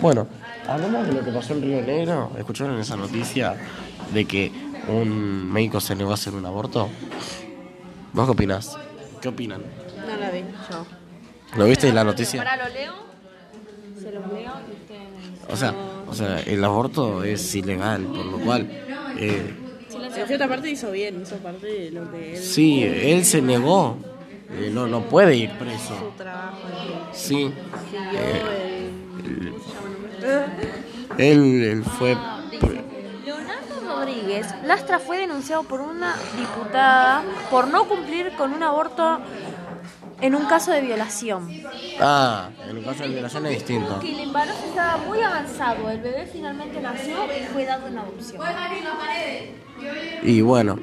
Bueno, hablamos de lo que pasó en Río Negro. ¿Escucharon esa noticia de que un médico se negó a hacer un aborto? ¿Vos qué opinás? ¿Qué opinan? No la vi yo. ¿Lo viste la noticia? Para lo leo. Se los leo y ustedes. O sea, o sea, el aborto es ilegal, por lo cual... eh, En cierta parte hizo bien, hizo parte de lo que él. sí, él se negó. Eh, no, no puede ir preso. Su trabajo. Sí. Siguió Eh, el. Él, él fue... Leonardo Rodríguez Lastra fue denunciado por una diputada por no cumplir con un aborto en un caso de violación. Ah, en el caso de violación es distinto. Que el embarazo estaba muy avanzado, el bebé finalmente nació y fue dado en adopción. Y bueno,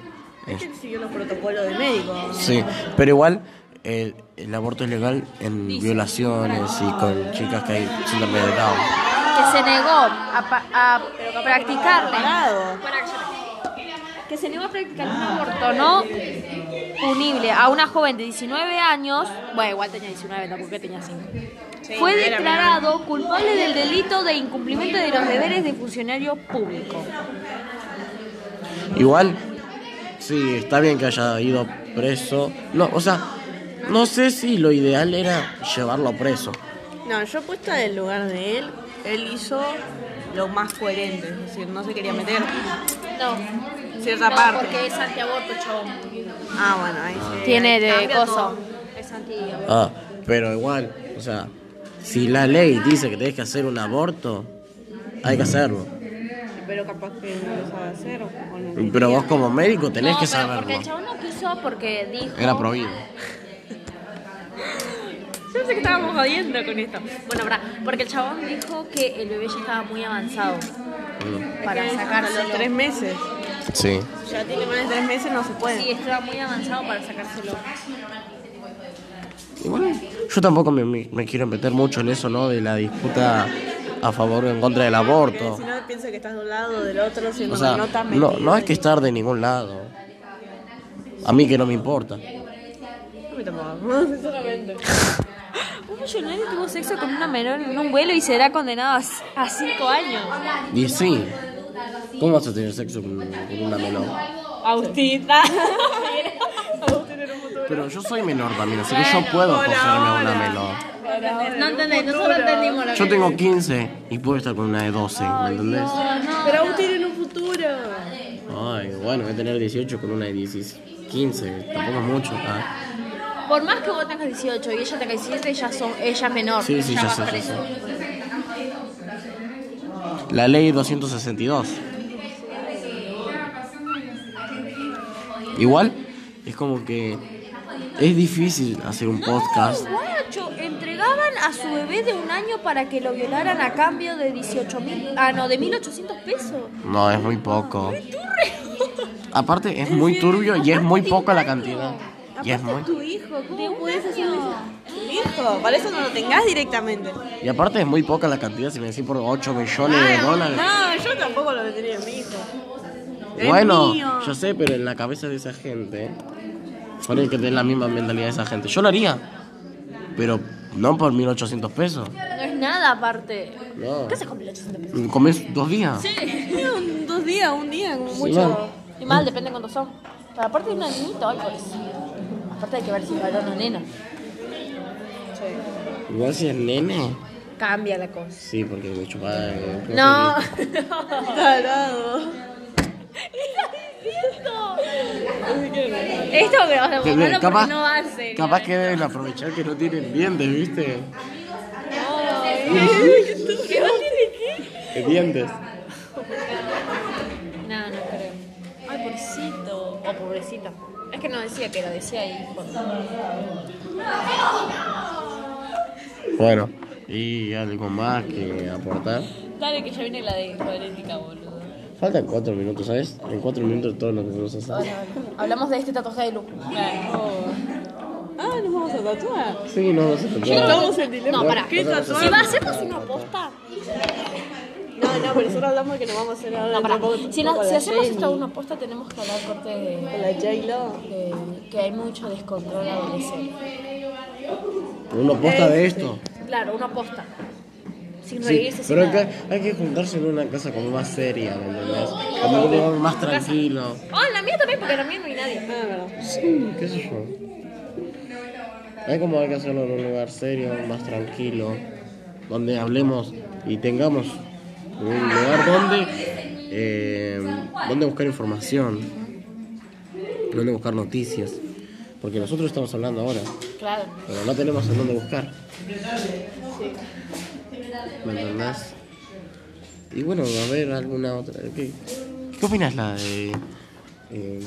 Es que siguió los protocolos de médico. sí. Pero igual, el, el aborto es legal en violaciones y con chicas que hay síndrome de Down. Que se negó a, pa- a practicarle. Que se negó a practicar un aborto no punible a una joven de 19 años. Bueno, igual tenía 19, tampoco que tenía 5. Fue declarado culpable del delito de incumplimiento de los deberes de funcionario público. Igual, sí, está bien que haya ido preso. No, o sea, no sé si lo ideal era llevarlo preso. No, yo puesta en el lugar de él, él hizo lo más coherente, es decir, no se quería meter. No, Cierta parte. porque es antiaborto, chabón. Ah, bueno, ahí sí. Tiene de coso. Es antiaborto. Ah, pero igual, o sea, si la ley dice que tenés que hacer un aborto, hay que hacerlo. Pero capaz que no lo sabe hacer. O no Pero vos como médico tenés No, que pero porque saberlo. el chabón no quiso porque dijo... Era prohibido. Yo pensé que estábamos jodiendo con esto. Bueno, verdad, porque el chabón dijo que el bebé ya estaba muy avanzado para A los sacárselo. tres meses. Sí. Ya tiene más de tres meses, no se puede. Sí, estaba muy avanzado para sacárselo. Y bueno, yo tampoco me, me- me quiero meter mucho en eso, ¿no? De la disputa a favor o en contra del aborto. Si no piensa que estás de un lado o del otro, siendo O sea, no no, no hay que estar de ningún lado. A mí que no me importa. A mí tampoco, sinceramente. Un millonario tuvo sexo con una menor en un vuelo y será condenado a, a cinco años. Y sí, ¿cómo vas a tener sexo con, con una menor? Futuro. Pero yo soy menor también, así que yo puedo cogerme a una menor. No entendés, nosotros entendimos lo Yo tengo 15 y puedo estar con una de 12, ¿me entendés? Pero Agustín en un futuro. Ay, bueno, voy a tener 18 con una de 16, 15, tampoco es mucho. ah. Por más que vos tengas 18 y ella tenga 17, ella, son, ella es menor. Sí, sí, ya va sé, preso. La ley 262. Igual, es como que es difícil hacer un podcast. Guacho, entregaban a su bebé de un año para que lo violaran a cambio de 18 mil, ah no, de 1800 pesos. No, es muy poco. Aparte, es muy turbio y es muy poca la cantidad. Y es muy... Tu hijo, ¿cómo puedes hacer eso? Tu hijo, para eso no lo tengas directamente. Y aparte es muy poca la cantidad, si me decís por 8 millones de dólares. No, yo tampoco lo tendría en mi hijo. Es Bueno, yo sé, pero en la cabeza de esa gente, ponen que tener la misma mentalidad de esa gente. Yo lo haría, pero no por 1800 pesos. No es nada aparte. No. ¿Qué haces con 1800 pesos? Comés dos días. Sí, un- dos días, un día, como Sí, mucho. Y mal, depende cuántos son. Pero aparte de una niñita, ay, por eso. Aparte hay que ver si es varón o nena. Igual si es nene. Cambia la cosa. Sí, porque me chupa. eh, No. Tarado. Esto me vas a Que- borrarlo capaz, porque no va a ser. capaz que deben aprovechar que no tienen dientes, ¿viste? ¿Qué va a tener qué? Dientes. No, no creo. Ay, pobrecito. O pobrecita. Es que no decía que lo decía ahí. Bueno, y algo más que aportar. Dale, que ya viene la de Florética, boludo. Faltan cuatro minutos, ¿sabes? En cuatro minutos todo lo que vamos a hacer. Hablamos de este tatuaje de Lu. Ah, nos vamos a tatuar. Sí, no, no se te Estamos en dilema. No, pará. ¿Qué tatuar? Si va, hacemos una posta. No, no, pero nosotros hablamos de que nos vamos a hacer ahora. No, pará. tampoco- Si, no- si hacemos Jenny, esto una posta, tenemos que hablar corte Con de, la J-Lo. de que hay mucho descontrol adolescente. Una posta de esto. Claro, una posta. sin Sí, reírse, sin pero nada. acá hay que juntarse en una casa como más seria, ¿me entendés? Como un lugar más tranquilo. Oh, en la mía también, porque en la mía no hay nadie. Ah, verdad. Sí, qué sé yo. Hay como hay que hacerlo en un lugar serio, más tranquilo, donde hablemos y tengamos un lugar donde, eh, donde buscar información, donde buscar noticias. Porque nosotros estamos hablando ahora, Claro. pero no tenemos en dónde buscar. ¿Me entendés? Y bueno, a haber alguna otra. ¿Qué, qué opinas la de, eh,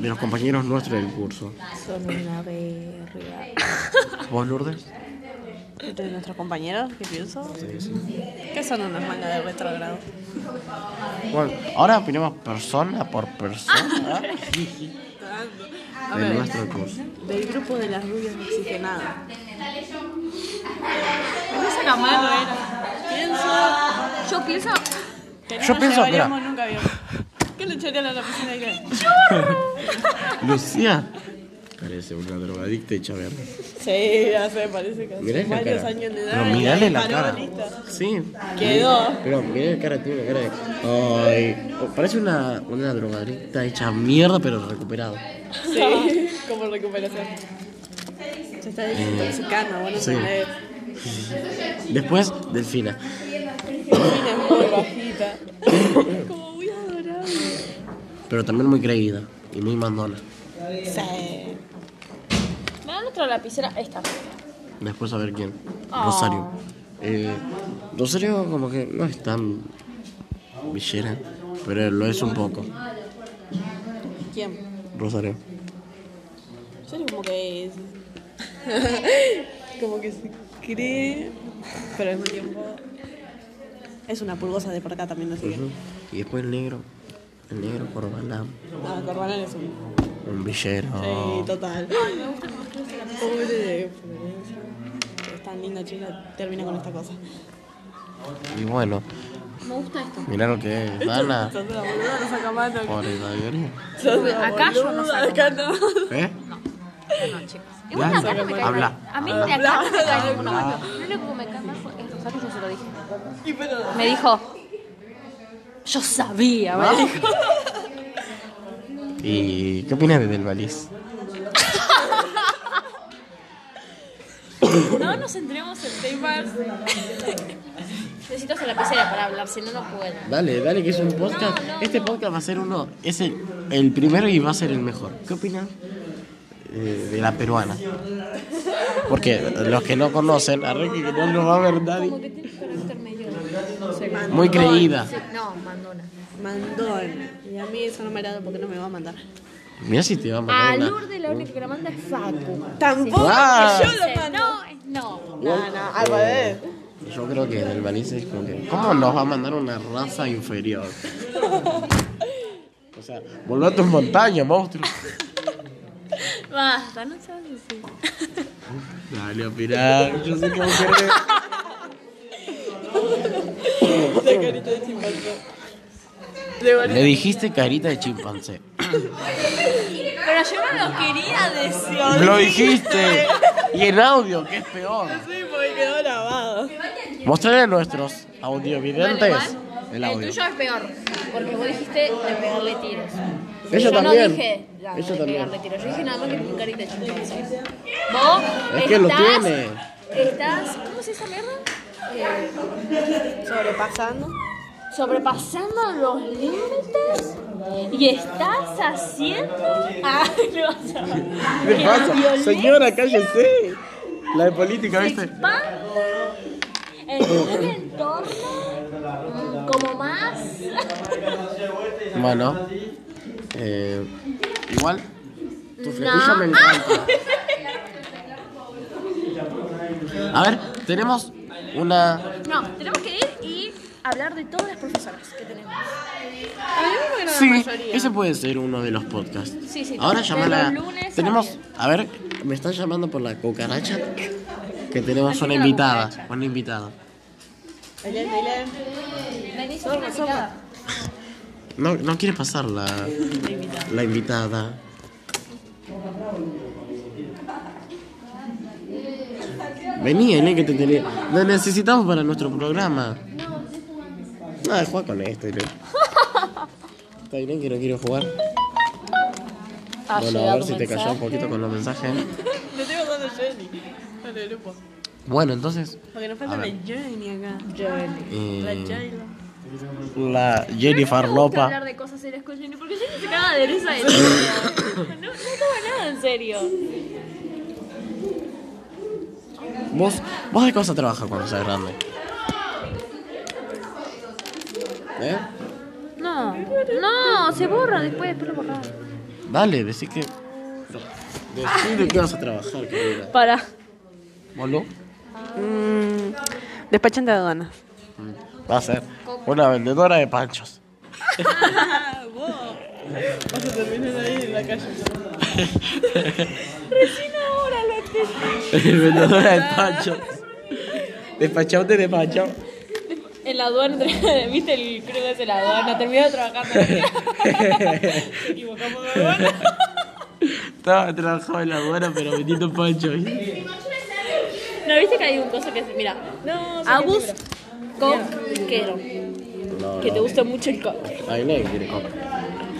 de los compañeros nuestros del curso? Son una verga. ¿Vos, Lourdes? ¿De nuestros compañeros? ¿Qué pienso? Sí, sí. Que son unas mangas de retrogrado. Bueno, ahora opinamos persona por persona A de ver, nuestro curso. del grupo de las rubias no existe nada. Esa era. Pienso Yo pienso. que no Yo nos pienso, llevaríamos mira. nunca bien. ¿Qué le echarían a la piscina de qué? Lucía parece una drogadicta hecha verga. Sí, ya sé, parece que Mirá hace varios años de edad. Pero mirale la cara. Sí. Quedó. Pero mirá la cara, tiene una cara de. Ay. Parece una, una drogadicta hecha mierda, pero recuperada. Sí, como recuperación. Se está desintoxicando, bueno, Sí. se. Después, Delfina. Delfina es muy bajita. como muy adorable. Pero también muy creída y muy mandona. Sí. Me dan otra lapicera. Esta. Después a ver quién. Ah. Rosario. Eh, Rosario como que no es tan villera, pero lo es un poco. ¿Quién? Rosario. Yo era como que es. como que se cree, pero al mismo tiempo. Es una pulgosa de por acá también, así que. Ujú. Y después el negro. El negro Corbalán. Ah, Corbalán es un. Un villero. Sí, total. Pobre de Florencia. que Es tan linda chica, termina con esta cosa. Y bueno, Me gusta esto. mirá lo que es. Dana. Sos una boluda, no saca mano. Pobre una Acá yo no saco acá no. ¿Eh? No, chicos. Igual acá no me cae habla. mal. A mí de acá no me cae ninguno mal. Lo único que me cae mal fue es Rosario, yo se lo dije. Me dijo. Yo sabía, me dijo. ¿Y qué opinas de Del Valis? No nos centremos en temas. Necesito hacer la lapicera para hablar, si no, no puedo. Dale, dale, que es un podcast. No, no, este no. podcast va a ser uno. Es el, el primero y va a ser el mejor. ¿Qué opinas eh, de la peruana? Porque los que no conocen, arre que no lo va a ver nadie. Como que tiene carácter medio. Muy creída. Sí, no, mandona. Mandón. A mí eso no me agrada porque no me va a mandar. Mira si te va a A mandar una. Lourdes la única que la manda es Facu. Tampoco Ah. que yo lo Dice, mando. No, no. No, no, al revés. Yo creo que Del Valis es como que. ¿Cómo nos va a mandar una raza inferior? O sea, volvé a tus montañas, monstruo. Basta, no seas así. Dale, opinar. Yo sé cómo querés. La carita de chimpancé. Le dijiste carita de chimpancé. Pero yo no lo quería decir. Lo dijiste. Y en audio, que es peor. Sí, porque quedó grabado. Mostrarle a nuestros audiovidentes el el audio. tuyo es peor. Porque vos dijiste de pegarle tiros. Ella yo también. no dije la Ella de también. pegarle tiros. Yo dije nada más que con carita de chimpancé. Vos Es que lo estás- tiene. Estás. ¿Cómo se llama mierda? Eh, Sobrepasando. Sobrepasando los límites y estás haciendo. Ah, no vas a ver. ¿Qué pasa? Señora, cállese. La de política, se ¿viste? en un entorno mm, como más. Bueno. Eh, igual. Tu flequillo No. me encanta. A ver, tenemos una. No, tenemos que ir y hablar de todas las profesoras que tenemos. A mí me Sí, la mayoría. ese puede ser uno de los podcasts. Sí, sí, Ahora llamala. a Tenemos. A ver, me están llamando por la cucaracha. Que tenemos una la invitada. cucaracha. Una invitada. No, no quiere pasar la, la invitada. Vení, Aileen, que te tenía. Lo necesitamos para nuestro programa. Ah, juega con esto, Aileen. Está Aileen que no quiero jugar. Ha Bueno, a ver si te cayó un poquito con los mensajes. Le estoy mandando a Jenny. Al grupo. Bueno, entonces, Porque nos falta la. Jenny acá. Jenny. Eh, La Jenny. la Jennifer gusta Lopa. hablar de cosas serias con Jenny porque Jenny se caga de risa de. No, no toma nada en serio. ¿Vos, vos de qué vas a trabajar cuando seas grande? ¿Eh? No, se borra después, después lo borra. Dale, decí que. Decí de qué vas a trabajar, querida. Para. ¿Boludo? Mm, despachante de aduanas. Va a ser una vendedora de panchos. Vas a terminar ahí en la calle. Recién ahora lo entendí. vendedora de panchos. Despachante de panchos. En la aduana, ¿viste el que es en la aduana? Terminó trabajando. Se equivocamos de aduana. Estaba trabajando en la aduana, pero vendiendo panchos. ¿No viste que hay un coso que es, mira, No, Agus Coquero? No, Que te gusta mucho el coque. Ahí nadie quiere coca.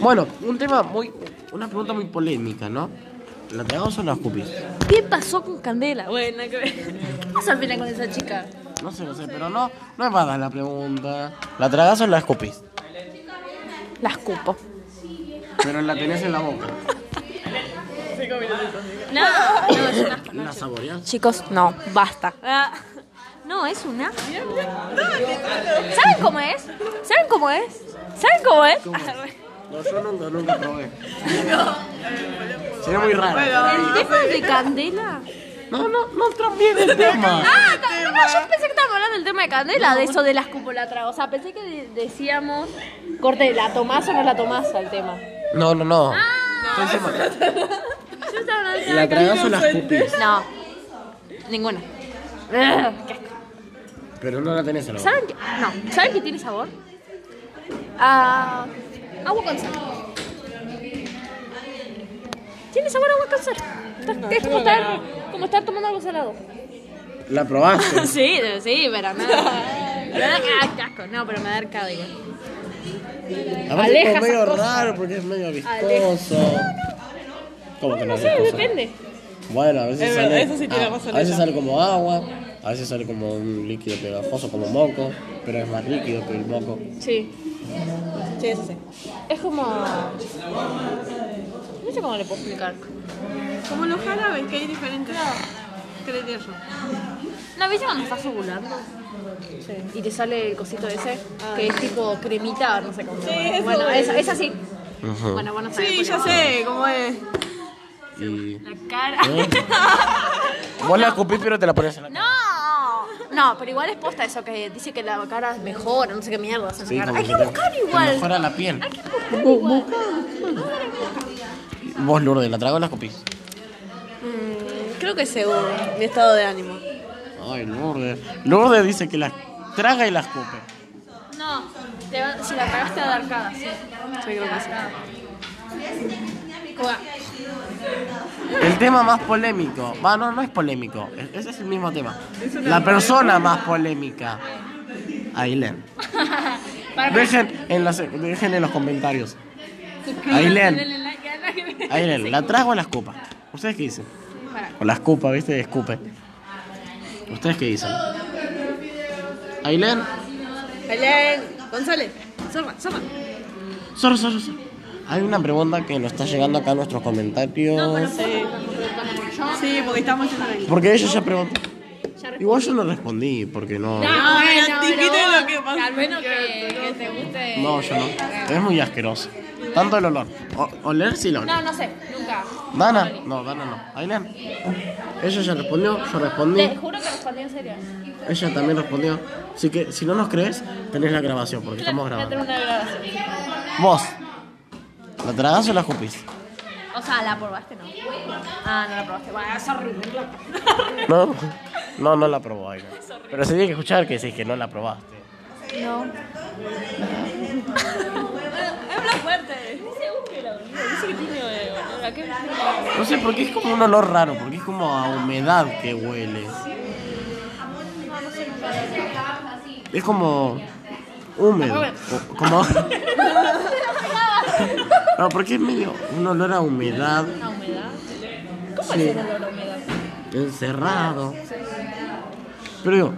Bueno, un tema muy. Una pregunta muy polémica, ¿no? ¿La tragamos o la escupís? ¿Qué pasó con Candela? Bueno, que ver. ¿Qué pasó al final con esa chica? No sé, no sé, pero no, no es para la pregunta. ¿La tragás o la escupís? La escupo. Pero la tenés en la boca. No, no, es un asco. ¿La saboreás? Chicos, no, basta. Ah, No, es una. ¿Saben cómo es? ¿Saben cómo es? ¿Saben cómo es? No, yo nunca, nunca probé. Sería muy raro. El tema de Candela. No, no, no también el tema. Ah, no, no, yo pensé que estábamos hablando del tema de Candela, de eso de las cúpulas trago. O sea, pensé que de- decíamos, corte, ¿la tomás o no la tomás al tema? No, no, no. Ah. Yo estaba hablando del tema ¿La de tragás o la escupís? No, ninguna. Ugh, qué asco. Pero no la tenés en la boca. ¿Saben qué? No, ¿saben qué tiene sabor? A agua con sal. Tiene sabor a agua con sal. Está- es como estar, como estar tomando algo salado. ¿La probaste? Sí, sí, pero no. Me da qué asco. No, pero me da arcado igual. A veces Aleja es medio raro porque es medio viscoso. ¿Cómo que no No es sé, viscoso? depende. Bueno, a veces Es verdad, sale. eso sí tiene razón a veces sale como agua, a veces sale como un líquido pegajoso, como moco, pero es más líquido que el moco. Sí. Sí, eso sí. Es como. No sé cómo le puedo explicar. Como los árabes, que hay diferentes. ¿Qué le diría yo? ¿No viste cuando estás ovulando? Y te sale el cosito ese, que es tipo cremita, no sé cómo. se llama. eso bueno, es. esa, esa sí. Ujú. Bueno, bueno, Sí, ya eso. sé cómo es. Y. La cara. ¿Eh? Vos la escupís, pero te la pones en la cara. No, no, pero igual es posta eso que dice que la cara mejora, no sé qué mierda. Sí, la cara. Hay que buscar igual. mejora la piel. Hay que buscar igual. Vos, Lourdes, ¿la tragó o la escupís? Mm, creo que según mi estado de ánimo. Ay, Lourdes. Lourdes dice que la traga y la escupe. No, te va- si la cagaste te va a dar cara, sí. Yo creo que sí. Juega. El tema más polémico. Va, no, no es polémico. es- Ese es el mismo tema. La persona más polémica. Ailén. Dejen en, las, dejen en los comentarios. Ailén. Ailén, ¿la trago o la escupa? ¿Ustedes qué dicen? O la escupa, ¿viste? Escupe. ¿Ustedes qué dicen? Ailén. Belén, González, Zorra, Zorra. Sorry, sorry. Hay una pregunta que nos está llegando acá a nuestros comentarios. Sí. Sí, porque estamos ahí. Porque ella ya preguntó. Igual yo no respondí, porque no. No, bueno, dijiste pero lo que pasó. Al menos que, que te guste. No, yo no. Es muy asqueroso. Tanto el olor. O- oler sí lo No, no sé, nunca. Dana, no, Dana no. Ailén. Ella ya respondió, yo respondí. Te juro que respondí en serio. Ella también respondió. Así que si no nos crees, tenés la grabación, porque estamos Voy a tener grabando. una grabación. Vos, ¿la tragás o la escupís? O sea, la probaste, ¿no? Ah, no la probaste. Bueno, es horrible. No, no, no la probó Ailén. Pero se tiene que escuchar que decís que no la probaste. No. Habla fuerte. No sé, porque es como un olor raro, porque es como a humedad que huele. Es como húmedo. o- Como. No, porque es medio un olor a humedad. ¿Una humedad? ¿Cómo Sí. es el olor a humedad? encerrado. Pero digo,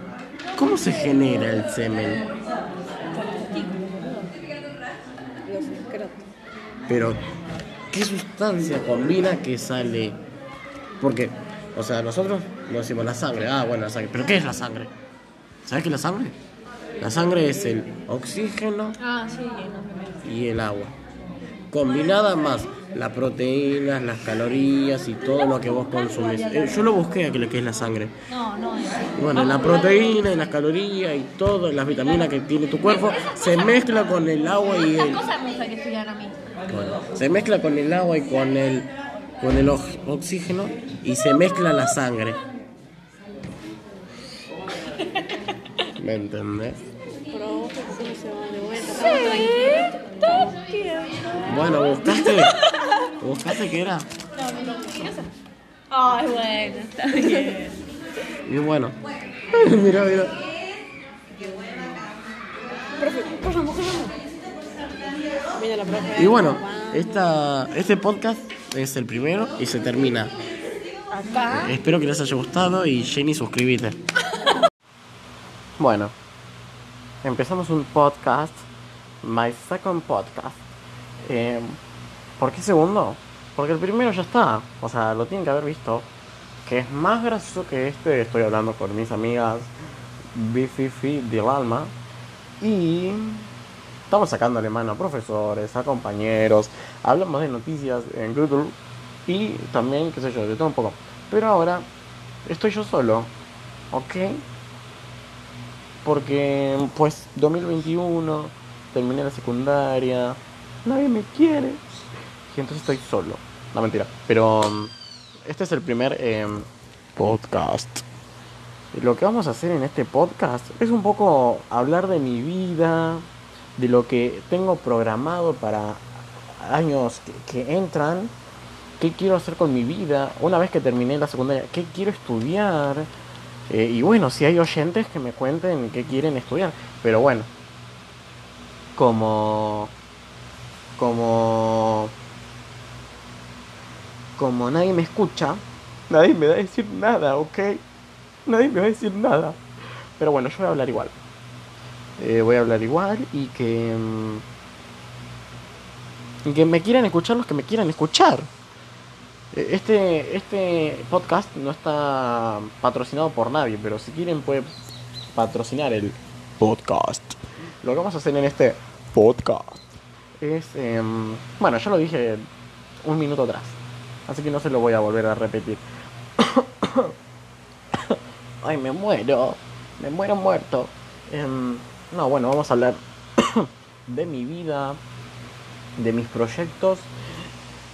¿cómo se genera el semen? Por los testículos, boludo. Los excretos. Pero, ¿qué sustancia combina que sale? Porque, o sea, nosotros no decimos la sangre. Ah, bueno, la sangre. ¿Pero qué es la sangre? ¿Sabes qué es la sangre? La sangre es el oxígeno Ah, sí, no. y el agua. Combinada más las proteínas, las calorías y todo lo que vos consumís. Eh, Yo lo busqué aquí lo que es la sangre. No, no es. Bueno, la proteína y las calorías y todas las vitaminas que tiene tu cuerpo se mezcla con el agua y el, cosas me gusta que estudian a mí. Bueno, se mezcla con el agua y con el con el ox- oxígeno y se mezcla la sangre. ¿Me entendés? Pero vos que sí se van de vuelta. Estamos tranquilos. Bueno, buscaste buscaste qué era Ay, bueno, está bien. y bueno. mira, mira. Profe, profe, mojémonos. Mira la profe. Y bueno, esta este podcast es el primero y se termina. Acá. Espero que les haya gustado y Jenny suscríbete. Bueno, empezamos un podcast, my second podcast. Eh, ¿Por qué segundo? Porque el primero ya está, o sea, lo tienen que haber visto. Que es más gracioso que este, estoy hablando con mis amigas Bififi del alma. Y estamos sacándole mano a profesores, a compañeros, hablamos de noticias en Google y también, qué sé yo, de todo un poco. Pero ahora estoy yo solo, ¿ok? Porque, pues, 2021, terminé la secundaria, nadie me quiere, y entonces estoy solo. No, mentira. Pero um, este es el primer em, podcast. Lo que vamos a hacer en este podcast es un poco hablar de mi vida, de lo que tengo programado para años que, entran, qué quiero hacer con mi vida, una vez que terminé la secundaria, qué quiero estudiar. Eh, y bueno, si hay oyentes que me cuenten qué quieren estudiar. Pero bueno, como... Como... Como nadie me escucha, nadie me va a decir nada, ¿ok? Nadie me va a decir nada. Pero bueno, yo voy a hablar igual. Eh, voy a hablar igual y que... mm, y que me quieran escuchar los que me quieran escuchar. Eh, Este, este podcast no está patrocinado por nadie, pero si quieren pueden patrocinar el podcast. Lo que vamos a hacer en este podcast es... em, bueno, ya lo dije un minuto atrás, así que no se lo voy a volver a repetir. Ay, me muero, me muero muerto. Em, no, bueno, vamos a hablar de mi vida, de mis proyectos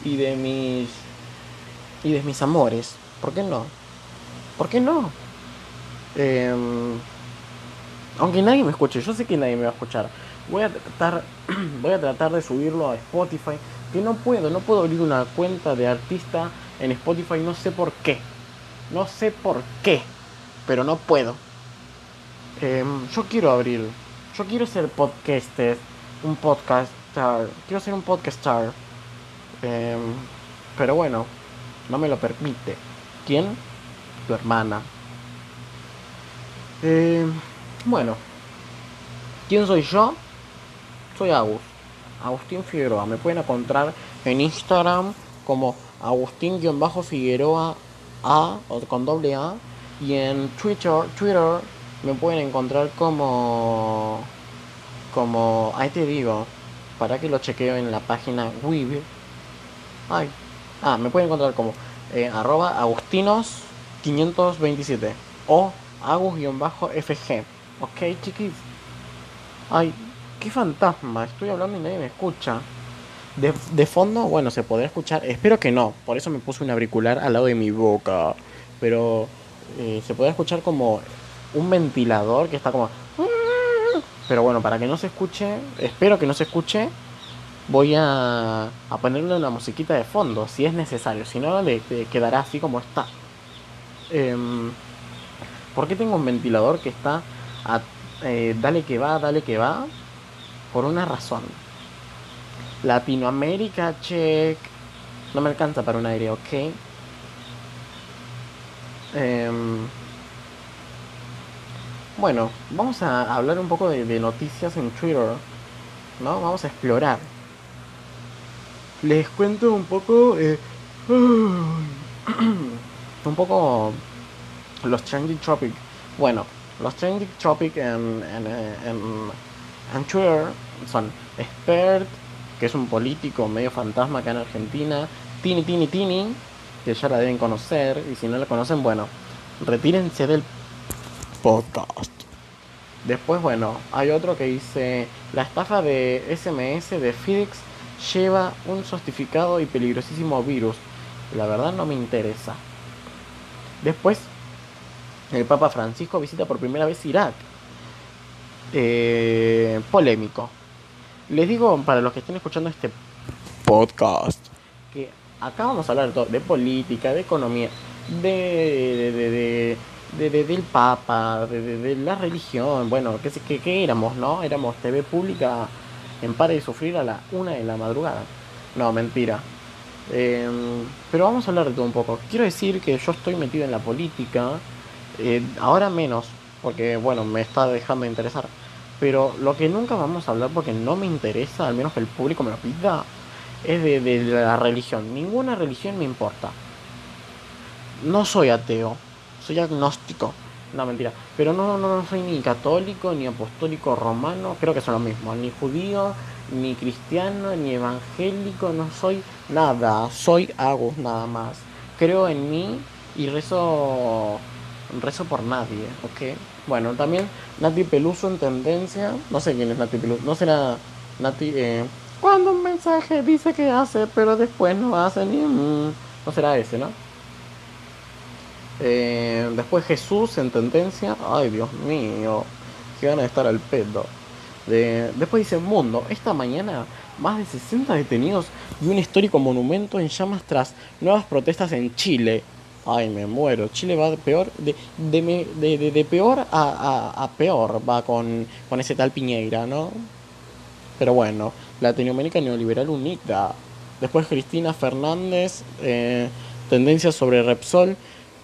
y de mis y de mis amores. ¿Por qué no? ¿Por qué no? Em, aunque nadie me escuche, yo sé que nadie me va a escuchar. Voy a tratar, voy a tratar de subirlo a Spotify. Que no puedo, no puedo abrir una cuenta de artista en Spotify, no sé por qué. No sé por qué, pero no puedo. Em, yo quiero abrir, yo quiero ser podcaster, un podcaster, quiero ser un podcaster. Em, pero bueno, no me lo permite. ¿Quién? Tu hermana. Eh, bueno, ¿quién soy yo? Soy Agus, Agustín Figueroa. Me pueden encontrar en Instagram como Agustín-Figueroa A o con doble A. Y en Twitter, Twitter me pueden encontrar como. Como. Ahí te digo. Para que lo chequeo en la página web. Ay. Ah, me pueden encontrar como eh, arroba agustinos527 o agus-fg. Ok, chiquis. Ay, qué fantasma. Estoy hablando y nadie me escucha. De, de fondo, bueno, se podrá escuchar. Espero que no. Por eso me puse un auricular al lado de mi boca. Pero eh, se podrá escuchar como un ventilador que está como... Pero bueno, para que no se escuche, espero que no se escuche, voy a, a ponerle una musiquita de fondo, si es necesario. Si no, le, quedará así como está. Em, ¿Por qué tengo un ventilador que está a eh, dale que va, dale que va, por una razón. Latinoamérica, check. No me alcanza para un aire, ok. Em, bueno, vamos a hablar un poco de, de noticias en Twitter. ¿No? Vamos a explorar. Les cuento un poco. eh, un poco los trending topic. Bueno, los trending topic en, en, en- en Twitter son Expert, que es un político medio fantasma acá en Argentina, Tini Tini Tini, que ya la deben conocer, y si no la conocen, bueno, retírense del podcast. Después, bueno, hay otro que dice, la estafa de SMS de FedEx lleva un sostificado y peligrosísimo virus. La verdad no me interesa. Después, el Papa Francisco visita por primera vez Irak. Eh, polémico. Les digo, para los que estén escuchando este podcast, que acá vamos a hablar de todo, de política, de economía, de, de, de- de- de- de- del Papa, de, de- la religión, bueno, ¿qué, qué, qué éramos, no? Éramos TV pública en Para de Sufrir a la una de la madrugada. No, mentira. Eh, pero vamos a hablar de todo un poco. Quiero decir que yo estoy metido en la política, eh, ahora menos, porque bueno, me está dejando de interesar. Pero lo que nunca vamos a hablar porque no me interesa, al menos que el público me lo pida, es de la religión. Ninguna religión me importa. No soy ateo, soy agnóstico. No, mentira. Pero no, no, no soy ni católico, ni apostólico romano, creo que son lo mismo. Ni judío, ni cristiano, ni evangélico, no soy nada. Soy Agus nada más. Creo en mí y rezo, rezo por nadie, ¿ok? Bueno, también Nati Peluso en tendencia. No sé quién es Nati Peluso. No será Nati. Eh, cuando un mensaje dice que hace, pero después no hace ni. no será ese, ¿no? Eh, después Jesús en tendencia. Ay, Dios mío. Que van a estar al pedo. De- después dice Mundo. Esta mañana más de 60 detenidos y un histórico monumento en llamas tras nuevas protestas en Chile. Ay, me muero. Chile va de peor, de, de, de- peor a, a- a peor va con, con ese tal Piñeira, ¿no? Pero bueno, Latinoamérica Neoliberal Unida. Después Cristina Fernández, eh, tendencias sobre Repsol.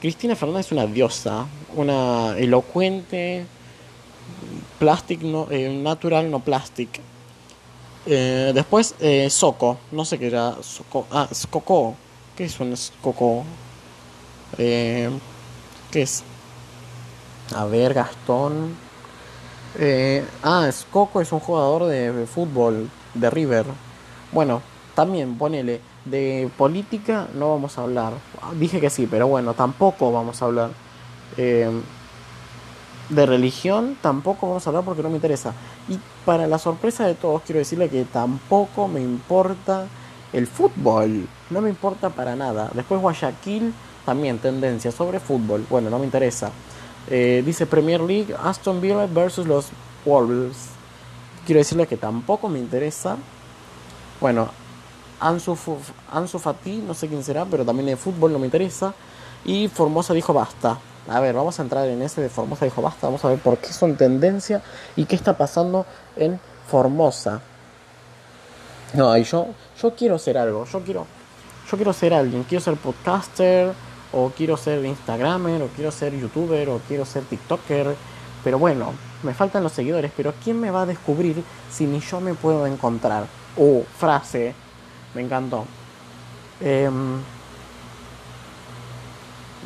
Cristina Fernández es una diosa, una elocuente, plastic no, eh, natural no plastic. Eh, después eh, Soco, no sé qué era, Soco, ah, Scocó, ¿qué es un Scocó? Eh, ¿Qué es? A ver, Gastón. Ah, Scocco es un jugador de fútbol de River. Bueno, también ponele, de política no vamos a hablar. Dije que sí, pero bueno, tampoco vamos a hablar. Eh, de religión tampoco vamos a hablar porque no me interesa. Y para la sorpresa de todos, quiero decirle que tampoco me importa el fútbol. No me importa para nada. Después Guayaquil, también tendencia sobre fútbol. Bueno, no me interesa. Eh, dice Premier League, Aston Villa versus los Wolves. Quiero decirle que tampoco me interesa. Bueno, Ansu, Ansu Fati, no sé quién será, pero también de fútbol no me interesa. Y Formosa dijo basta. A ver, vamos a entrar en ese de Formosa dijo basta. Vamos a ver por qué son tendencia y qué está pasando en Formosa. No, y yo, yo quiero ser algo. Yo quiero, yo quiero ser alguien. Quiero ser podcaster, o quiero ser instagramer, o quiero ser youtuber, o quiero ser tiktoker. Pero bueno, me faltan los seguidores. Pero ¿quién me va a descubrir si ni yo me puedo encontrar? Oh, frase. Me encantó. Em,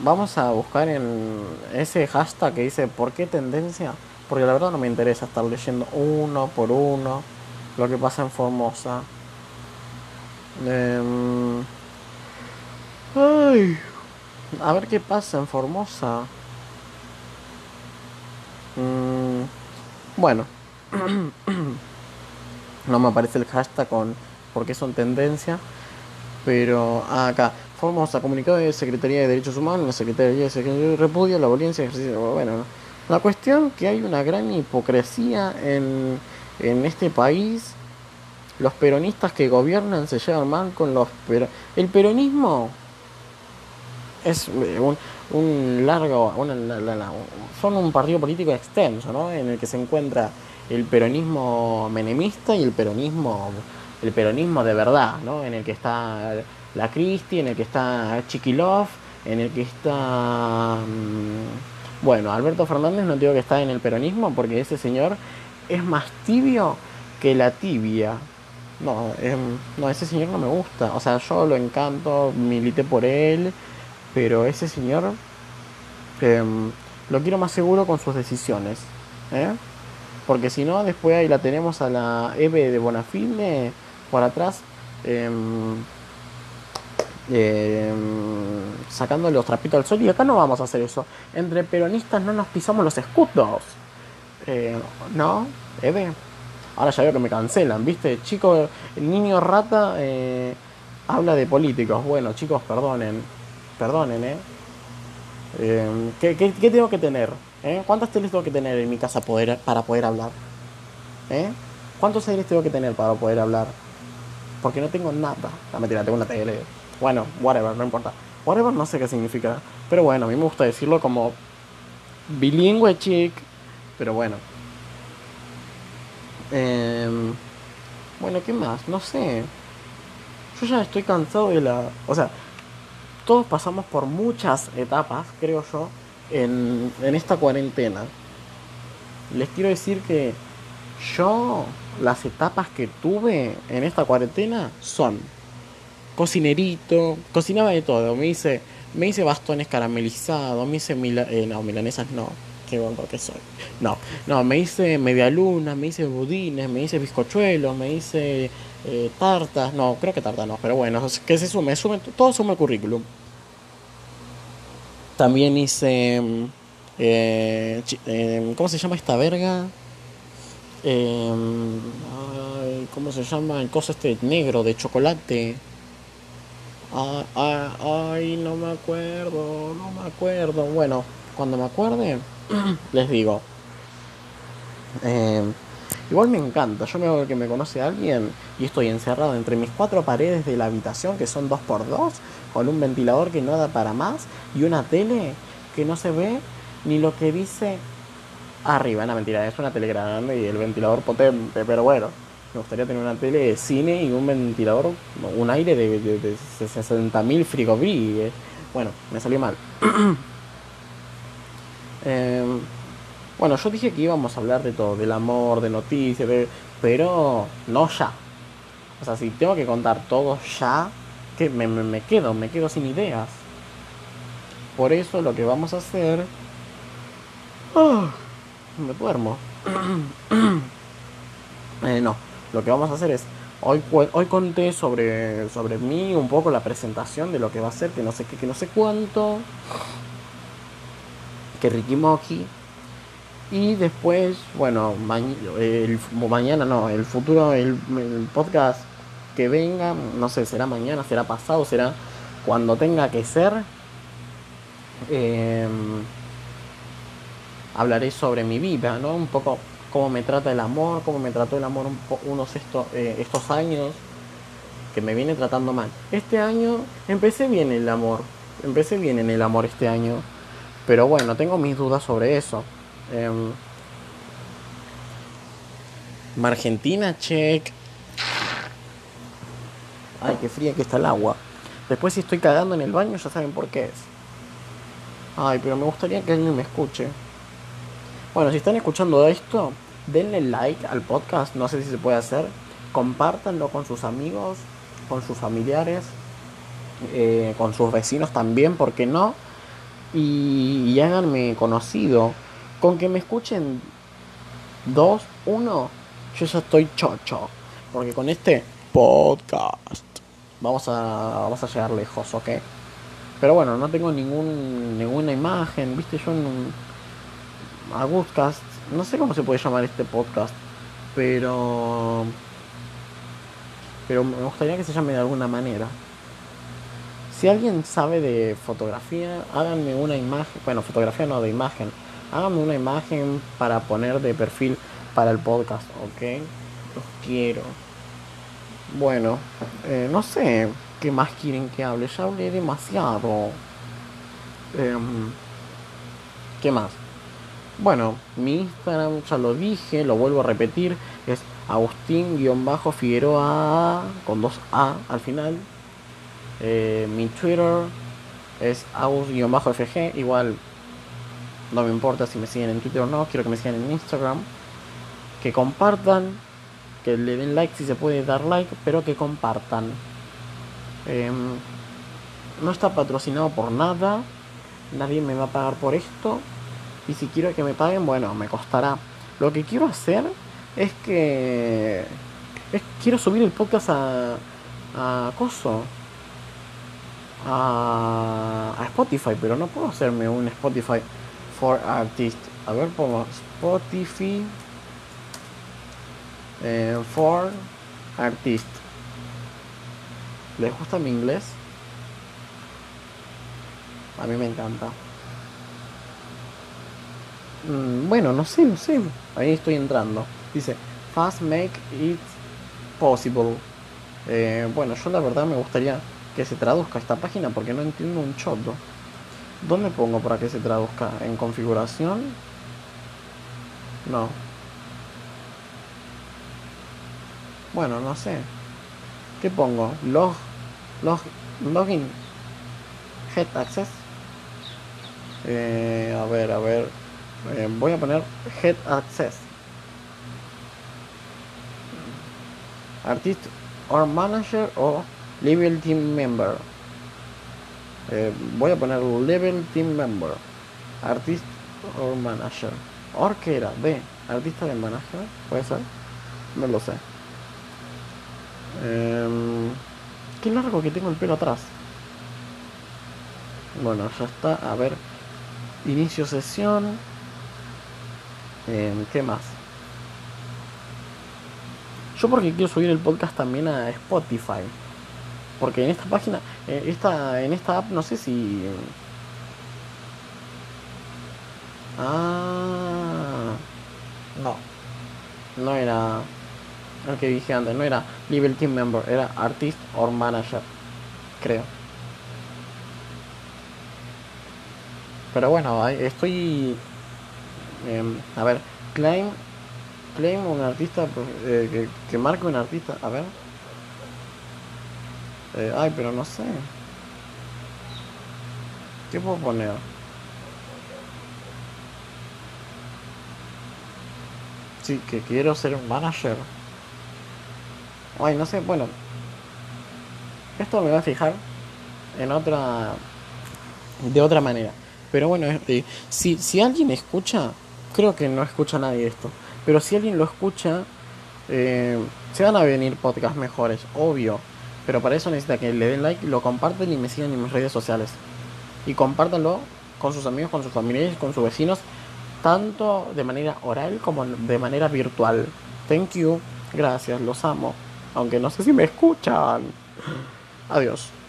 vamos a buscar en ese hashtag que dice ¿por qué tendencia? Porque la verdad no me interesa estar leyendo uno por uno lo que pasa en Formosa. Em, ay, a ver qué pasa en Formosa. Mm, bueno, no me aparece el hashtag con por qué son tendencia. Pero acá, Formosa, comunicado de Secretaría de Derechos Humanos, la Secretaría de Secretaría repudia la violencia ejercicio. Bueno, la cuestión que hay una gran hipocresía en, en este país. Los peronistas que gobiernan se llevan mal con los pero El peronismo es eh, un, un largo, una, la- la- la- son un partido político extenso, ¿no? En el que se encuentra el peronismo menemista y el peronismo, el peronismo de verdad, ¿no? En el que está la Cristi, en el que está Chiquilov, en el que está, mm, bueno, Alberto Fernández no digo que está en el peronismo porque ese señor es más tibio que la tibia. No, em, no, ese señor no me gusta. O sea, yo lo encanto, milité por él, pero ese señor em, lo quiero más seguro con sus decisiones. ¿eh? Porque si no, después ahí la tenemos a la Eve de Bonafide por atrás. em, em, sacándole los trapitos al sol y acá no vamos a hacer eso. Entre peronistas no nos pisamos los escudos. Eh, ¿No? Eve. Ahora ya veo que me cancelan, ¿viste? Chico, el niño rata eh, habla de políticos. Bueno, chicos, perdonen. Perdonen, ¿eh? Eh, ¿qué, qué, tengo que tener? ¿Eh? ¿Cuántas teles tengo que tener en mi casa poder, para poder hablar? ¿Eh? ¿Cuántos aires tengo que tener para poder hablar? Porque no tengo nada. La mentira, tengo una tele. Bueno, whatever, no importa. Whatever no sé qué significa. Pero bueno, a mí me gusta decirlo como bilingüe chic. Pero bueno. Em, bueno, ¿qué más? No sé. Yo ya estoy cansado de la... O sea, todos pasamos por muchas etapas, creo yo, en, en esta cuarentena. Les quiero decir que yo, las etapas que tuve en esta cuarentena son cocinerito, cocinaba de todo, me hice, me hice bastones caramelizados, me hice mila- eh, no, milanesas no, qué gordo que soy. No, no, me hice media luna, me hice budines, me hice bizcochuelos, me hice eh, tartas, no, creo que tartas no, pero bueno, que se sume, todo suma el currículum. También hice, mm, eh, eh, ¿cómo se llama esta verga? Eh, ay, ¿Cómo se llama el coso este negro de chocolate? Ay, ay, ay, no me acuerdo, no me acuerdo. Bueno, cuando me acuerde, les digo. Eh, igual me encanta. Yo me hago que me conoce alguien y estoy encerrado entre mis cuatro paredes de la habitación, que son dos por dos, con un ventilador que no da para más y una tele que no se ve ni lo que dice arriba. No, mentira, es una tele grande y el ventilador potente, pero bueno. Me gustaría tener una tele de cine y un ventilador, un aire de, de, de 60.000 frigoríes. Bueno, me salió mal. Em, bueno, yo dije que íbamos a hablar de todo, del amor, de noticias, pero no ya. O sea, si tengo que contar todo ya, que me, me, me quedo, me quedo sin ideas. Por eso lo que vamos a hacer... Ah, me duermo. Eh, no, lo que vamos a hacer es... Hoy, hoy conté sobre, sobre mí un poco la presentación de lo que va a ser, que no sé qué, que no sé cuánto. Que Ricky Moki. Y después, bueno, el, mañana no, el futuro, el, el podcast que venga, no sé, será mañana, será pasado, será cuando tenga que ser. Em, hablaré sobre mi vida, ¿no? Un poco cómo me trata el amor, cómo me trató el amor unos esto- eh, estos años que me viene tratando mal. Este año empecé bien el amor, empecé bien en el amor este año, pero bueno, tengo mis dudas sobre eso. Em, Argentina, check. Ay, qué fría que está el agua. Después si estoy cagando en el baño ya saben por qué es. Ay, pero me gustaría que alguien me escuche. Bueno, si están escuchando esto, denle like al podcast, no sé si se puede hacer. Compártanlo con sus amigos, con sus familiares, eh, con sus vecinos también, ¿por qué no? Y, háganme conocido. Con que me escuchen dos, uno, yo ya estoy chocho. Porque con este podcast vamos a, vamos a llegar lejos, ¿ok? Pero bueno, no tengo ningún, ninguna imagen, viste, yo en Agustcast, no sé cómo se puede llamar este podcast, pero pero me gustaría que se llame de alguna manera. Si alguien sabe de fotografía, háganme una imagen, bueno, fotografía no de imagen, háganme una imagen para poner de perfil para el podcast, ¿ok? Los quiero. Bueno, eh, no sé qué más quieren que hable, ya hablé demasiado. Em, ¿Qué más? Bueno, mi Instagram ya lo dije, lo vuelvo a repetir, es Agustín-Figueroa con dos A al final. Eh, mi Twitter es Agus-FG, igual no me importa si me siguen en Twitter o no, quiero que me sigan en Instagram. Que compartan, que le den like si se puede dar like, pero que compartan. Em, no está patrocinado por nada, nadie me va a pagar por esto. Y si quiero que me paguen, bueno, me costará. Lo que quiero hacer es que. Es, quiero subir el podcast a. a Coso. A, a Spotify, pero no puedo hacerme un Spotify for Artists. A ver, pongo Spotify eh, for Artists. ¿Les gusta mi inglés? A mí me encanta. Mm, bueno, no sé, no sé. Ahí estoy entrando. Dice, fast make it possible. Eh, bueno, yo la verdad me gustaría que se traduzca esta página porque no entiendo un choto. ¿Dónde pongo para que se traduzca? ¿En configuración? No. Bueno, no sé. ¿Qué pongo? Log, log, login, head access. Eh, a ver, a ver. Eh, voy a poner head access. Artist or manager o level team member. Eh, voy a poner level team member. Artist or manager. Or que era de artista de manager. Puede ser. No lo sé. Eh, qué largo que tengo el pelo atrás. Bueno, ya está. A ver. Inicio sesión. Eh, ¿Qué más? Yo porque quiero subir el podcast también a Spotify. Porque en esta página, eh, esta, en esta app, no sé si... Ah, no. No era el que dije antes, no era Level Team Member, era Artist or Manager, creo. Pero bueno, estoy... Em, a ver, claim, claim un artista eh, que, que marque un artista, a ver. Eh, ay, pero no sé. ¿Qué puedo poner? Sí, que quiero ser un manager. Ay, no sé, bueno. Esto me va a fijar en otra. de otra manera. Pero bueno, este, si, si alguien escucha, creo que no escucha nadie esto. Pero si alguien lo escucha, eh, se van a venir podcasts mejores, obvio. Pero para eso necesita que le den like, lo comparten y me sigan en mis redes sociales. Y compártanlo con sus amigos, con sus familiares, con sus vecinos, tanto de manera oral como de manera virtual. Thank you, gracias, los amo. Aunque no sé si me escuchan. Adiós.